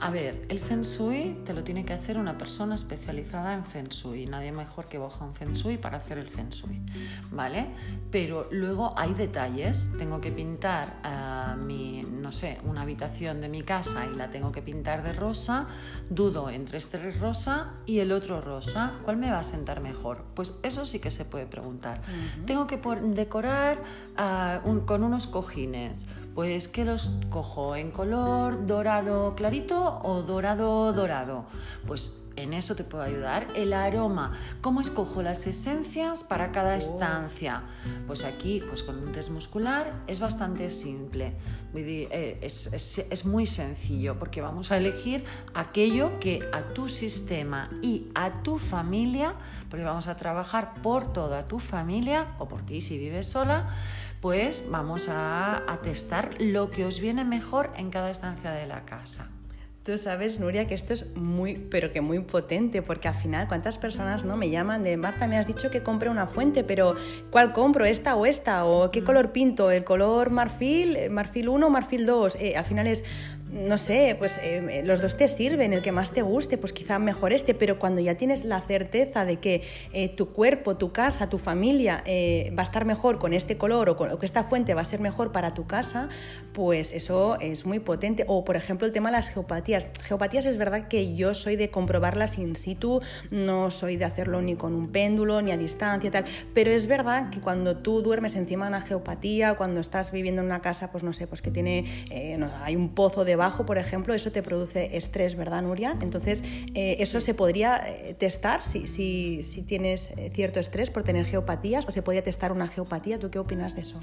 A ver, el Feng Shui te lo tiene que hacer una persona especializada en Feng Shui, nadie mejor que Bojan Feng Shui para hacer el Feng Shui, ¿vale? Pero luego hay detalles, tengo que pintar uh, mi, no sé, una habitación de mi casa y la tengo que pintar de rosa, dudo entre este rosa y el otro rosa, ¿cuál me va a sentar mejor? Pues eso sí que se puede preguntar. Tengo que decorar uh, con unos cojines, pues que los cojo en color dorado clarito o dorado dorado. Pues en eso te puedo ayudar. El aroma, ¿cómo escojo las esencias para cada oh. estancia? Pues aquí, pues con un test muscular es bastante simple. Eh, es, es, muy sencillo porque vamos a elegir aquello que a tu sistema y a tu familia, porque vamos a trabajar por toda tu familia o por ti si vives sola, pues vamos a, testar lo que os viene mejor en cada estancia de la casa. Tú sabes, Nuria, que esto es muy, pero que muy potente, porque al final, ¿cuántas personas no me llaman de Marta, me has dicho que compre una fuente, pero ¿cuál compro? ¿Esta o esta? ¿O qué mm. color pinto? ¿El color marfil? ¿Marfil 1 o marfil 2? Eh, al final es, no sé, pues eh, los dos te sirven, el que más te guste, pues quizá mejor este, pero cuando ya tienes la certeza de que eh, tu cuerpo, tu casa, tu familia eh, va a estar mejor con este color o, que esta fuente va a ser mejor para tu casa, pues eso es muy potente. O por ejemplo el tema de las geopatías. Geopatías es verdad que yo soy de comprobarlas in situ, no soy de hacerlo ni con un péndulo, ni a distancia tal, pero es verdad que cuando tú duermes encima de una geopatía, cuando estás viviendo en una casa, pues no sé, pues que tiene, hay un pozo de por ejemplo, eso te produce estrés, ¿verdad, Nuria? Entonces, eh, eso se podría eh, testar si, si, si tienes eh, cierto estrés por tener geopatías o se podría testar una geopatía. ¿Tú qué opinas de eso?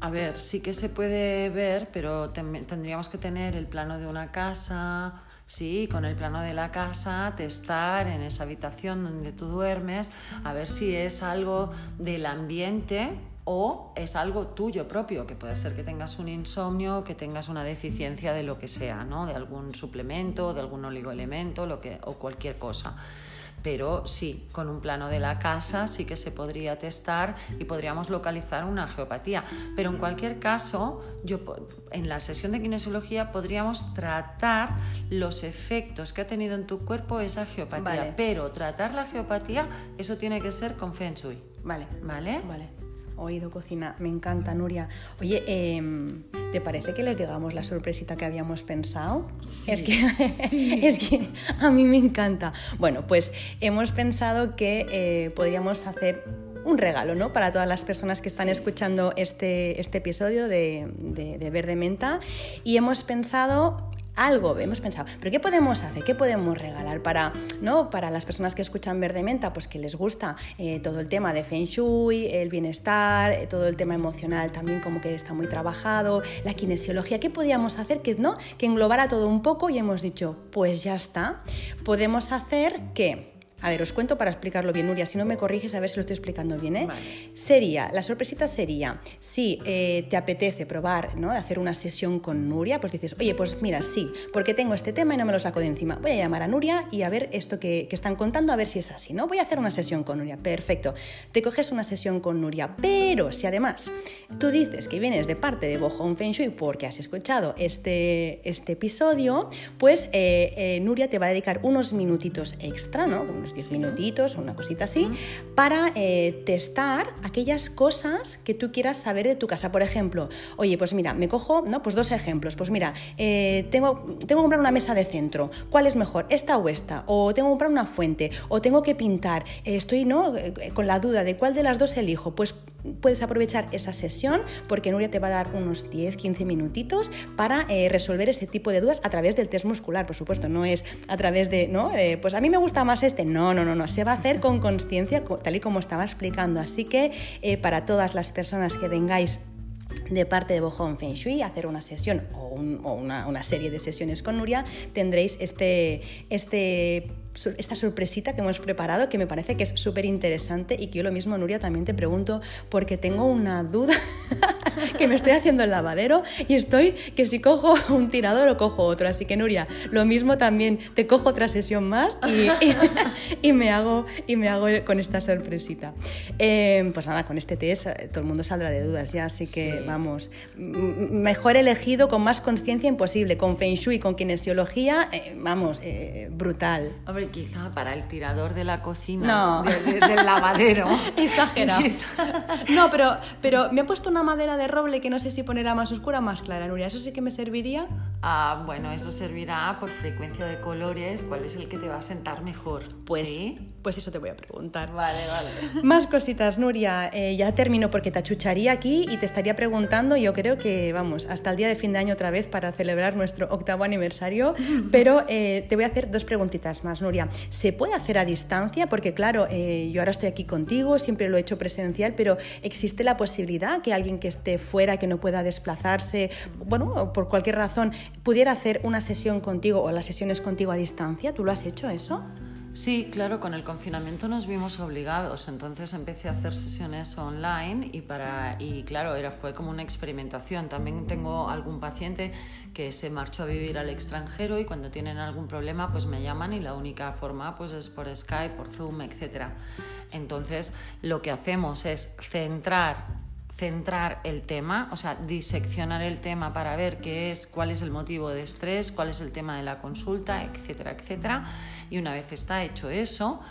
A ver, sí que se puede ver, pero tendríamos que tener el plano de una casa, sí, con el plano de la casa, testar en esa habitación donde tú duermes, a ver si es algo del ambiente o es algo tuyo propio, que puede ser que tengas un insomnio, que tengas una deficiencia de lo que sea, ¿no? de algún suplemento, de algún oligoelemento lo que, o cualquier cosa. Pero sí, con un plano de la casa sí que se podría testar y podríamos localizar una geopatía. Pero en cualquier caso, yo, en la sesión de kinesiología podríamos tratar los efectos que ha tenido en tu cuerpo esa geopatía. Pero tratar la geopatía, eso tiene que ser con Feng Shui. Vale. ¿Vale? Vale oído cocina. Me encanta, Nuria. Oye, em, ¿te parece que les digamos la sorpresita que habíamos pensado? Es, que, es que a mí me encanta. Bueno, pues hemos pensado que eh, podríamos hacer un regalo, ¿no? Para todas las personas que están escuchando este, este episodio de, de, de Verde Menta. Y hemos pensado algo, hemos pensado, pero ¿qué podemos hacer? ¿Qué podemos regalar para, ¿no? para las personas que escuchan Verde Menta? Pues que les gusta eh, todo el tema de Feng Shui, el bienestar, eh, todo el tema emocional también como que está muy trabajado, la kinesiología, ¿qué podíamos hacer que, ¿no? que englobara todo un poco y hemos dicho, pues ya está, podemos hacer que A ver, os cuento para explicarlo bien, Nuria. Si no me corriges, a ver si lo estoy explicando bien. ¿eh? Sería, la sorpresita sería, si eh, te apetece probar, ¿no? Hacer una sesión con Nuria, pues dices, oye, pues mira, sí, porque tengo este tema y no me lo saco de encima. Voy a llamar a Nuria y a ver esto que, que están contando, a ver si es así, ¿no? Voy a hacer una sesión con Nuria. Perfecto. Te coges una sesión con Nuria, pero si además tú dices que vienes de parte de Bojon Feng Shui porque has escuchado este, este episodio, pues eh, eh, Nuria te va a dedicar unos minutitos extra, ¿no? Unos 10 minutitos, una cosita así, para eh, testar aquellas cosas que tú quieras saber de tu casa. Por ejemplo, oye, pues mira, me cojo, ¿no? Pues dos ejemplos. Pues mira, tengo, tengo que comprar una mesa de centro. ¿Cuál es mejor? ¿Esta o esta? O tengo que comprar una fuente. O tengo que pintar. estoy, ¿no? Con la duda de cuál de las dos elijo. Pues puedes aprovechar esa sesión porque Nuria te va a dar unos 10-15 minutitos para eh, resolver ese tipo de dudas a través del test muscular, por supuesto, no es a través de, ¿no? Eh, pues a mí me gusta más este, no, no, no, no, se va a hacer con conciencia, tal y como estaba explicando, así que eh, para todas las personas que vengáis de parte de Bojon Feng Shui, hacer una sesión o, una, una, serie de sesiones con Nuria, tendréis este, este esta sorpresita que hemos preparado que me parece que es súper interesante y que yo lo mismo, Nuria, también te pregunto porque tengo una duda que me estoy haciendo el lavadero y estoy que si cojo un tirador o cojo otro. Así que, Nuria, lo mismo también te cojo otra sesión más y, me, hago, y me hago con esta sorpresita. Eh, pues nada, con este test eh, todo el mundo saldrá de dudas ya, así que vamos, mejor elegido con más conciencia imposible, con Feng Shui, con kinesiología, eh, vamos, brutal quizá para el tirador de la cocina, del lavadero. Exagerado. no, pero, pero me ha puesto una madera de roble que no sé si ponerá más oscura o más clara, Nuria. ¿Eso sí que me serviría? Ah, bueno, eso servirá por frecuencia de colores. ¿Cuál es el que te va a sentar mejor? Pues, ¿Sí? pues eso te voy a preguntar. Vale, vale. Más cositas, Nuria. Eh, ya termino porque te achucharía aquí y te estaría preguntando. Yo creo que, vamos, hasta el día de fin de año otra vez para celebrar nuestro octavo aniversario. Pero eh, te voy a hacer dos preguntitas más, Nuria. ¿Se puede hacer a distancia? Porque claro, eh, yo ahora estoy aquí contigo, siempre lo he hecho presencial, pero ¿existe la posibilidad que alguien que esté fuera, que no pueda desplazarse, bueno, por cualquier razón, pudiera hacer una sesión contigo o las sesiones contigo a distancia? ¿Tú lo has hecho eso? Sí, claro, con el confinamiento nos vimos obligados, entonces empecé a hacer sesiones online y para y claro, era fue como una experimentación. También tengo algún paciente que se marchó a vivir al extranjero y cuando tienen algún problema pues me llaman y la única forma pues es por Skype, por Zoom, etcétera. Entonces, lo que hacemos es centrar centrar el tema, o sea, diseccionar el tema para ver qué es, cuál es el motivo de estrés, cuál es el tema de la consulta, etcétera, etcétera. Y una vez está hecho eso,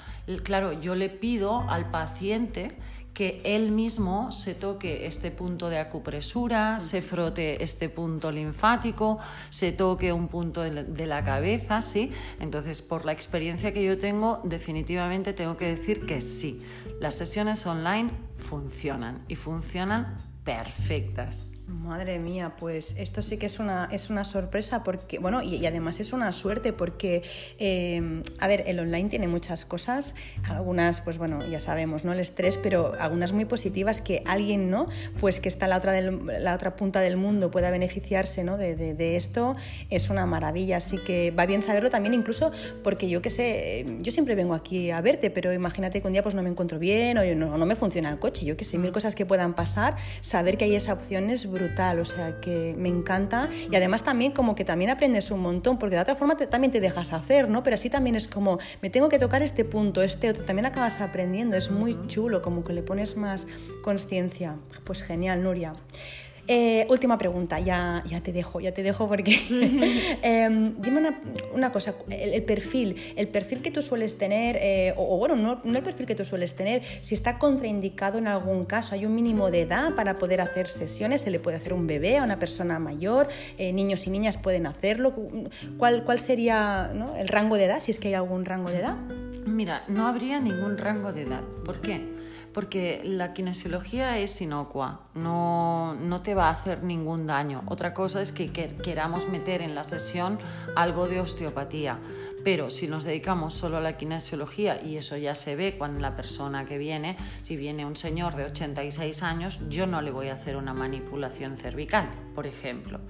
claro, yo le pido al paciente que él mismo se toque este punto de acupresura, se frote este punto linfático, se toque un punto de la cabeza, ¿sí? Entonces, por la experiencia que yo tengo, definitivamente tengo que decir que sí, las sesiones online funcionan y funcionan perfectas. Madre mía, pues esto sí que es una, es una sorpresa porque, bueno, y, además es una suerte porque, eh, a ver, el online tiene muchas cosas, algunas, pues bueno, ya sabemos, ¿no? El estrés, pero algunas muy positivas que alguien, ¿no? Pues que está a la otra, la otra punta del mundo pueda beneficiarse, ¿no? De, de, esto es una maravilla, así que va bien saberlo también incluso porque yo qué sé, yo siempre vengo aquí a verte, pero imagínate que un día pues no me encuentro bien o no, no me funciona el coche, yo qué sé, mil cosas que puedan pasar, saber que hay esa opción es brutal, o sea que me encanta y además también como que también aprendes un montón, porque de otra forma también te dejas hacer, ¿no? Pero así también es como, me tengo que tocar este punto, este otro, también acabas aprendiendo, es muy chulo, como que le pones más conciencia. Pues genial, Nuria. Eh, última pregunta, ya, ya te dejo, ya te dejo porque... Em, dime una, una cosa, el, perfil, el perfil que tú sueles tener, eh, o, bueno, no, no, el perfil que tú sueles tener, si está contraindicado en algún caso, hay un mínimo de edad para poder hacer sesiones, se le puede hacer un bebé a una persona mayor, eh, niños y niñas pueden hacerlo. ¿Cuál, cuál sería el rango de edad, si es que hay algún rango de edad? Mira, no habría ningún rango de edad. ¿Por qué? Porque la kinesiología es inocua, no, no, te va a hacer ningún daño. Otra cosa es que queramos meter en la sesión algo de osteopatía, pero si nos dedicamos solo a la kinesiología, y eso ya se ve cuando la persona que viene, si viene un señor de 86 años, yo no le voy a hacer una manipulación cervical, por ejemplo.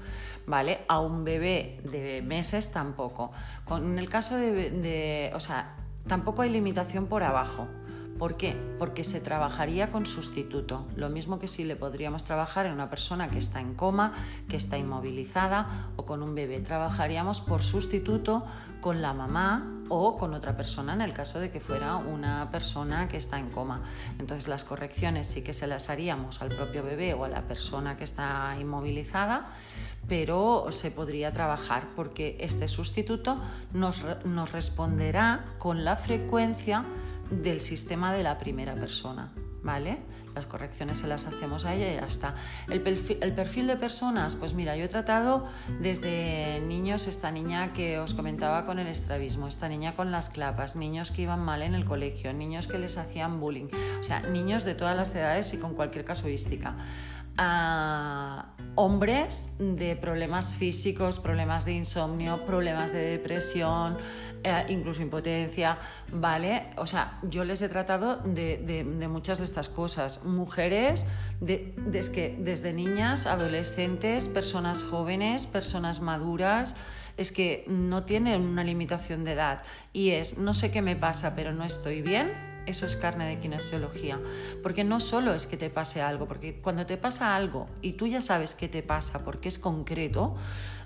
¿Vale? A un bebé de meses tampoco. En el caso de o sea, tampoco hay limitación por abajo. ¿Por qué? Porque se trabajaría con sustituto. Lo mismo que si le podríamos trabajar en una persona que está en coma, que está inmovilizada o con un bebé. Trabajaríamos por sustituto con la mamá o con otra persona en el caso de que fuera una persona que está en coma. Entonces las correcciones sí que se las haríamos al propio bebé o a la persona que está inmovilizada pero se podría trabajar porque este sustituto nos, nos responderá con la frecuencia del sistema de la primera persona. ¿Vale? Las correcciones se las hacemos a ella y ya está. El perfil, de personas, pues mira, yo he tratado desde niños, esta niña que os comentaba con el estrabismo, esta niña con las clapas, niños que iban mal en el colegio, niños que les hacían bullying, o sea, niños de todas las edades y con cualquier casuística a hombres de problemas físicos, problemas de insomnio, problemas de depresión, eh, incluso impotencia, ¿vale? O sea, yo les he tratado de, muchas de estas cosas. Mujeres, desde niñas, adolescentes, personas jóvenes, personas maduras, es que no tienen una limitación de edad y es, no sé qué me pasa, pero no estoy bien, eso es carne de kinesiología. Porque no solo es que te pase algo, porque cuando te pasa algo y tú ya sabes qué te pasa porque es concreto,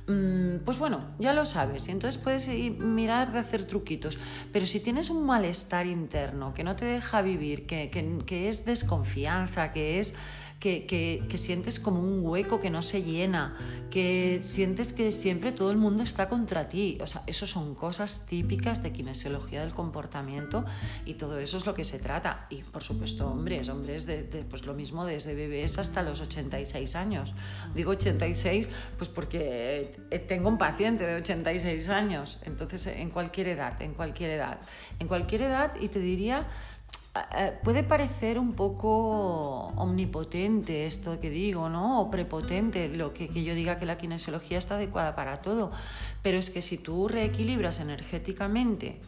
mm, pues bueno, ya lo sabes y entonces puedes mirar de hacer truquitos. Pero si tienes un malestar interno que no te deja vivir, que, que es desconfianza, que es que, sientes como un hueco que no se llena, que sientes que siempre todo el mundo está contra ti. O sea, eso son cosas típicas de kinesiología del comportamiento y todo eso es lo que se trata. Y por supuesto, hombres, hombres de, pues lo mismo desde bebés hasta los 86 años. Digo 86 pues porque tengo un paciente de 86 años, entonces en cualquier edad, en cualquier edad. En cualquier edad y te diría eh, puede parecer un poco omnipotente esto que digo, ¿no? O prepotente lo que, yo diga que la kinesiología está adecuada para todo. Pero es que si tú reequilibras energéticamente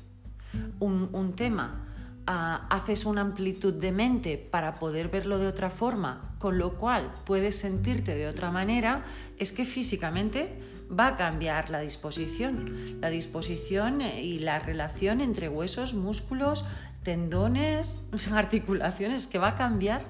un, tema, ah, haces una amplitud de mente para poder verlo de otra forma, con lo cual puedes sentirte de otra manera, es que físicamente va a cambiar la disposición, la disposición y la relación entre huesos, músculos, tendones, articulaciones, que va a cambiar.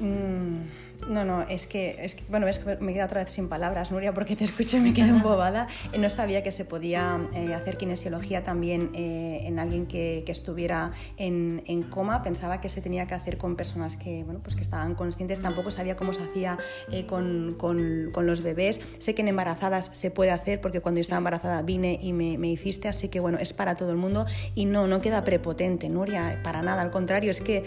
Mm, no, no, es que, es bueno, es que me queda otra vez sin palabras, Nuria, porque te escucho y me quedo embobada. No sabía que se podía eh, hacer kinesiología también eh, en alguien que, que estuviera en, coma. Pensaba que se tenía que hacer con personas que, bueno, pues que estaban conscientes. Tampoco sabía cómo se hacía eh, con, con, con, los bebés. Sé que en embarazadas se puede hacer, porque cuando yo estaba embarazada vine y me, me hiciste, así que bueno, es para todo el mundo. Y no, no queda prepotente, Nuria, para nada. Al contrario, es que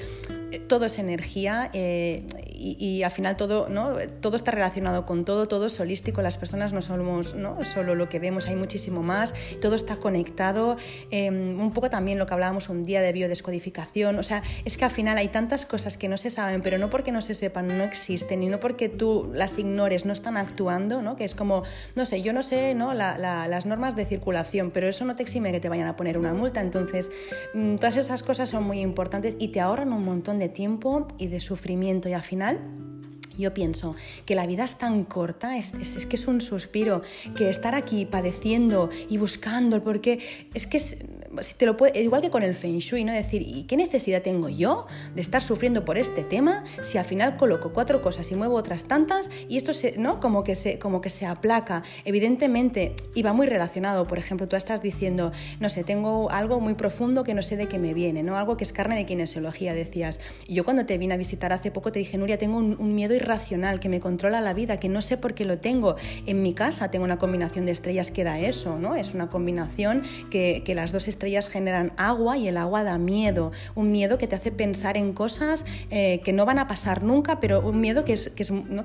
todo es energía y, y al final todo, ¿no? todo está relacionado con todo, todo es holístico, las personas no somos ¿no? solo lo que vemos, hay muchísimo más, todo está conectado, em, un poco también lo que hablábamos un día de biodescodificación, o sea, es que al final hay tantas cosas que no se saben, pero no porque no se sepan, no existen, y no porque tú las ignores, no están actuando, ¿no? que es como, no sé, yo no sé ¿no? las normas de circulación, pero eso no te exime que te vayan a poner una multa, entonces mm, todas esas cosas son muy importantes y te ahorran un montón de tiempo y de sufrimiento y al final yo pienso que la vida es tan corta, es, es, que es un suspiro, que estar aquí padeciendo y buscando, porque es que es, si te lo puede, igual que con el Feng Shui, ¿no? Decir, ¿y qué necesidad tengo yo de estar sufriendo por este tema si al final coloco cuatro cosas y muevo otras tantas y esto se, ¿no? como, que se, como que se aplaca? Evidentemente, y va muy relacionado, por ejemplo, tú estás diciendo, no sé, tengo algo muy profundo que no sé de qué me viene, ¿no? Algo que es carne de kinesiología, decías. Yo cuando te vine a visitar hace poco te dije, Nuria, tengo un, un miedo irracional que me controla la vida, que no sé por qué lo tengo. En mi casa tengo una combinación de estrellas que da eso, ¿no? Es una combinación que, que las dos estrellas estrellas generan agua y el agua da miedo, un miedo que te hace pensar en cosas eh, que no van a pasar nunca, pero un miedo que, es, que,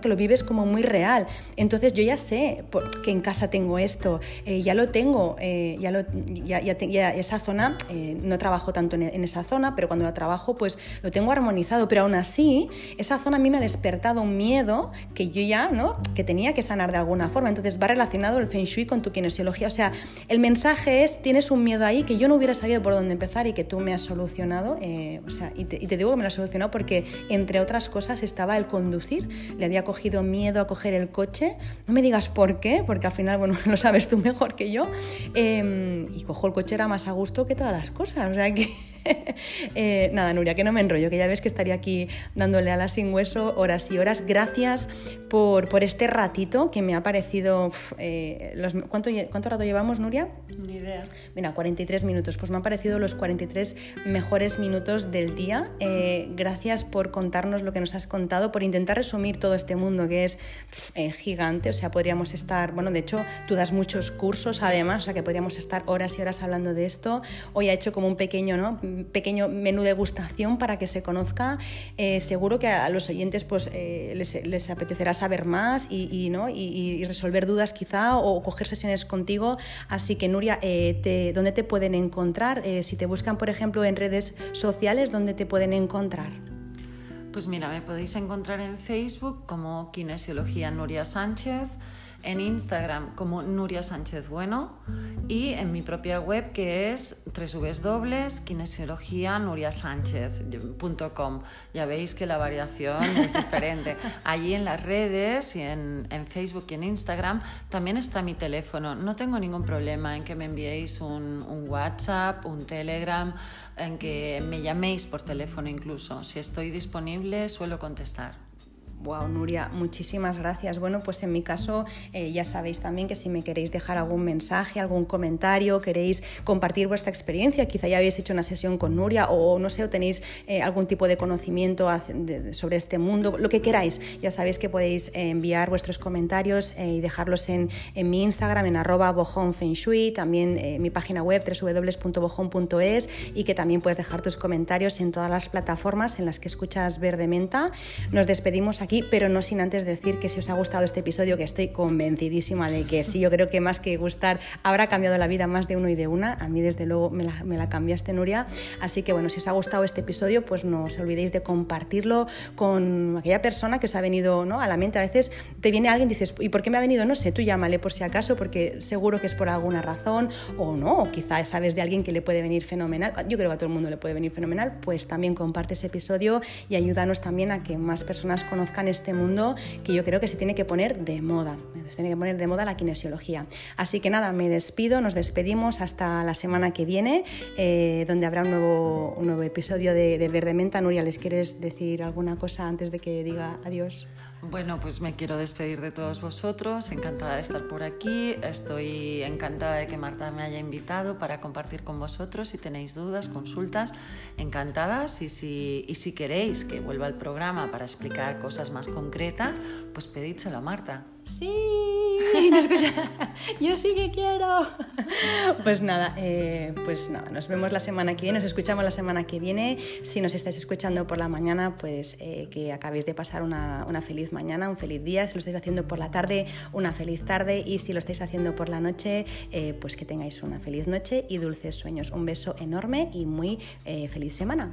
lo vives como muy real. Entonces yo ya sé que en casa tengo esto, eh, ya lo tengo, eh, ya, lo, ya, ya, esa zona, no trabajo tanto en, en, esa zona, pero cuando la trabajo pues lo tengo armonizado, pero aún así esa zona a mí me ha despertado un miedo que yo ya, ¿no? que tenía que sanar de alguna forma. Entonces va relacionado el feng shui con tu kinesiología. O sea, el mensaje es, tienes un miedo ahí que yo yo no hubiera sabido por dónde empezar y que tú me has solucionado, eh, o sea, y te, digo que me lo has solucionado porque, entre otras cosas, estaba el conducir. Le había cogido miedo a coger el coche. No me digas por qué, porque al final, bueno, lo sabes tú mejor que yo. Em, y cojo el coche, era más a gusto que todas las cosas. O sea que, eh, nada, Nuria, que no me enrollo, que ya ves que estaría aquí dándole a la sin hueso horas y horas. Gracias por, por este ratito que me ha parecido... Eh, ¿cuánto, ¿Cuánto rato llevamos, Nuria? Ni idea. Mira, 43 minutos. Pues me han parecido los 43 mejores minutos del día. Eh, gracias por contarnos lo que nos has contado, por intentar resumir todo este mundo que es eh, gigante. O sea, podríamos estar, bueno, de hecho, tú das muchos cursos además, o sea, que podríamos estar horas y horas hablando de esto. Hoy ha hecho como un pequeño, ¿no? pequeño menú de gustación para que se conozca. Eh, seguro que a los oyentes pues, les, les, apetecerá saber más y, ¿no? y, resolver dudas quizá o coger sesiones contigo. Así que, Nuria, te, ¿dónde te pueden encontrar? Si te buscan, por ejemplo, en redes sociales, ¿dónde te pueden encontrar? Pues mira, me podéis encontrar en Facebook como Kinesiología Nuria Sánchez en Instagram como Nuria Sánchez Bueno y en mi propia web que es www.kinesiologianuriasánchez.com. Ya veis que la variación es diferente. Allí en las redes y en, en, Facebook y en Instagram también está mi teléfono. No tengo ningún problema en que me enviéis un, un WhatsApp, un Telegram, en que me llaméis por teléfono incluso. Si estoy disponible suelo contestar. Wow, Nuria, muchísimas gracias. Bueno, pues en mi caso eh, ya sabéis también que si me queréis dejar algún mensaje, algún comentario, queréis compartir vuestra experiencia, quizá ya habéis hecho una sesión con Nuria o no sé, o tenéis eh, algún tipo de conocimiento sobre este mundo, lo que queráis, ya sabéis que podéis eh, enviar vuestros comentarios y dejarlos en, en, mi Instagram, en arroba bojonfengshui, también en mi página web www.bojon.es y que también puedes dejar tus comentarios en todas las plataformas en las que escuchas Verde Menta. Nos despedimos aquí aquí, pero no sin antes decir que si os ha gustado este episodio, que estoy convencidísima de que sí, yo creo que más que gustar, habrá cambiado la vida más de uno y de una. A mí, desde luego, me la, me la cambiaste, Nuria. Así que, bueno, si os ha gustado este episodio, pues no os olvidéis de compartirlo con aquella persona que os ha venido ¿no? a la mente. A veces te viene alguien y dices, ¿y por qué me ha venido? No sé, tú llámale por si acaso, porque seguro que es por alguna razón, o no, o quizá sabes de alguien que le puede venir fenomenal. Yo creo que a todo el mundo le puede venir fenomenal, pues también comparte ese episodio y ayúdanos también a que más personas conozcan este mundo que yo creo que se tiene que poner de moda. Se tiene que poner de moda la kinesiología. Así que nada, me despido, nos despedimos hasta la semana que viene, eh, donde habrá un nuevo, un nuevo episodio de, de Verde Menta. Nuria, ¿les quieres decir alguna cosa antes de que diga adiós? Bueno, pues me quiero despedir de todos vosotros, encantada de estar por aquí, estoy encantada de que Marta me haya invitado para compartir con vosotros, si tenéis dudas, consultas, encantadas. Y si, y si queréis que vuelva al programa para explicar cosas más concretas, pues pedídselo a Marta. Sí, yo sí que quiero. Pues nada, eh, pues nada, nos vemos la semana que viene, nos escuchamos la semana que viene. Si nos estáis escuchando por la mañana, pues eh, que acabéis de pasar una, una, feliz mañana, un feliz día. Si lo estáis haciendo por la tarde, una feliz tarde. Y si lo estáis haciendo por la noche, eh, pues que tengáis una feliz noche y dulces sueños. Un beso enorme y muy feliz semana.